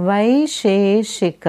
वैशेषिक।